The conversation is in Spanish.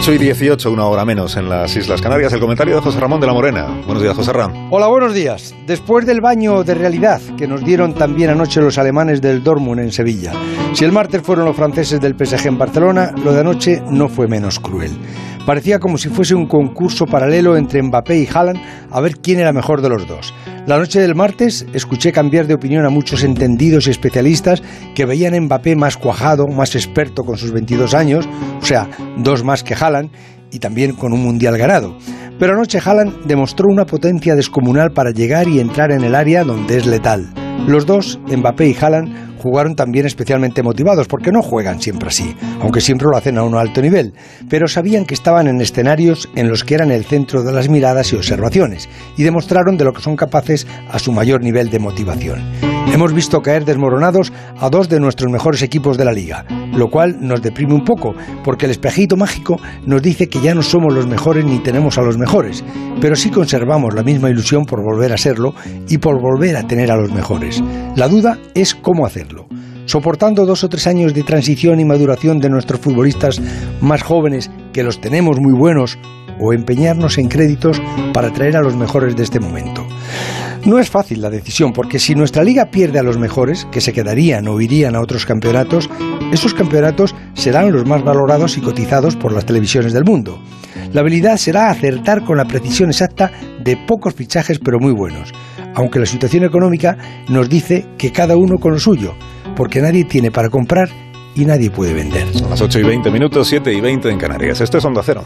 8 y 18, una hora menos en las Islas Canarias. El comentario de José Ramón de la Morena. Buenos días, José Ramón. Hola, buenos días. Después del baño de realidad que nos dieron también anoche los alemanes del Dortmund en Sevilla. Si el martes fueron los franceses del PSG en Barcelona, lo de anoche no fue menos cruel. Parecía como si fuese un concurso paralelo entre Mbappé y Haaland a ver quién era mejor de los dos. La noche del martes escuché cambiar de opinión a muchos entendidos y especialistas que veían a Mbappé más cuajado, más experto con sus 22 años, o sea, dos más que Haaland, y también con un mundial ganado. Pero anoche Haaland demostró una potencia descomunal para llegar y entrar en el área donde es letal. Los dos, Mbappé y Haaland, jugaron también especialmente motivados, porque no juegan siempre así, aunque siempre lo hacen a un alto nivel, pero sabían que estaban en escenarios en los que eran el centro de las miradas y observaciones, y demostraron de lo que son capaces a su mayor nivel de motivación. Hemos visto caer desmoronados a dos de nuestros mejores equipos de la liga, lo cual nos deprime un poco, porque el espejito mágico nos dice que ya no somos los mejores ni tenemos a los mejores, pero sí conservamos la misma ilusión por volver a serlo y por volver a tener a los mejores. La duda es cómo soportando dos o tres años de transición y maduración de nuestros futbolistas más jóvenes, que los tenemos muy buenos, o empeñarnos en créditos para traer a los mejores de este momento. No es fácil la decisión, porque si nuestra liga pierde a los mejores, que se quedarían o irían a otros campeonatos, esos campeonatos serán los más valorados y cotizados por las televisiones del mundo. La habilidad será acertar con la precisión exacta de pocos fichajes pero muy buenos, aunque la situación económica nos dice que cada uno con lo suyo, porque nadie tiene para comprar y nadie puede vender. Son las 8 y 20 minutos, 7 y 20 en Canarias. Esto es Onda Cero.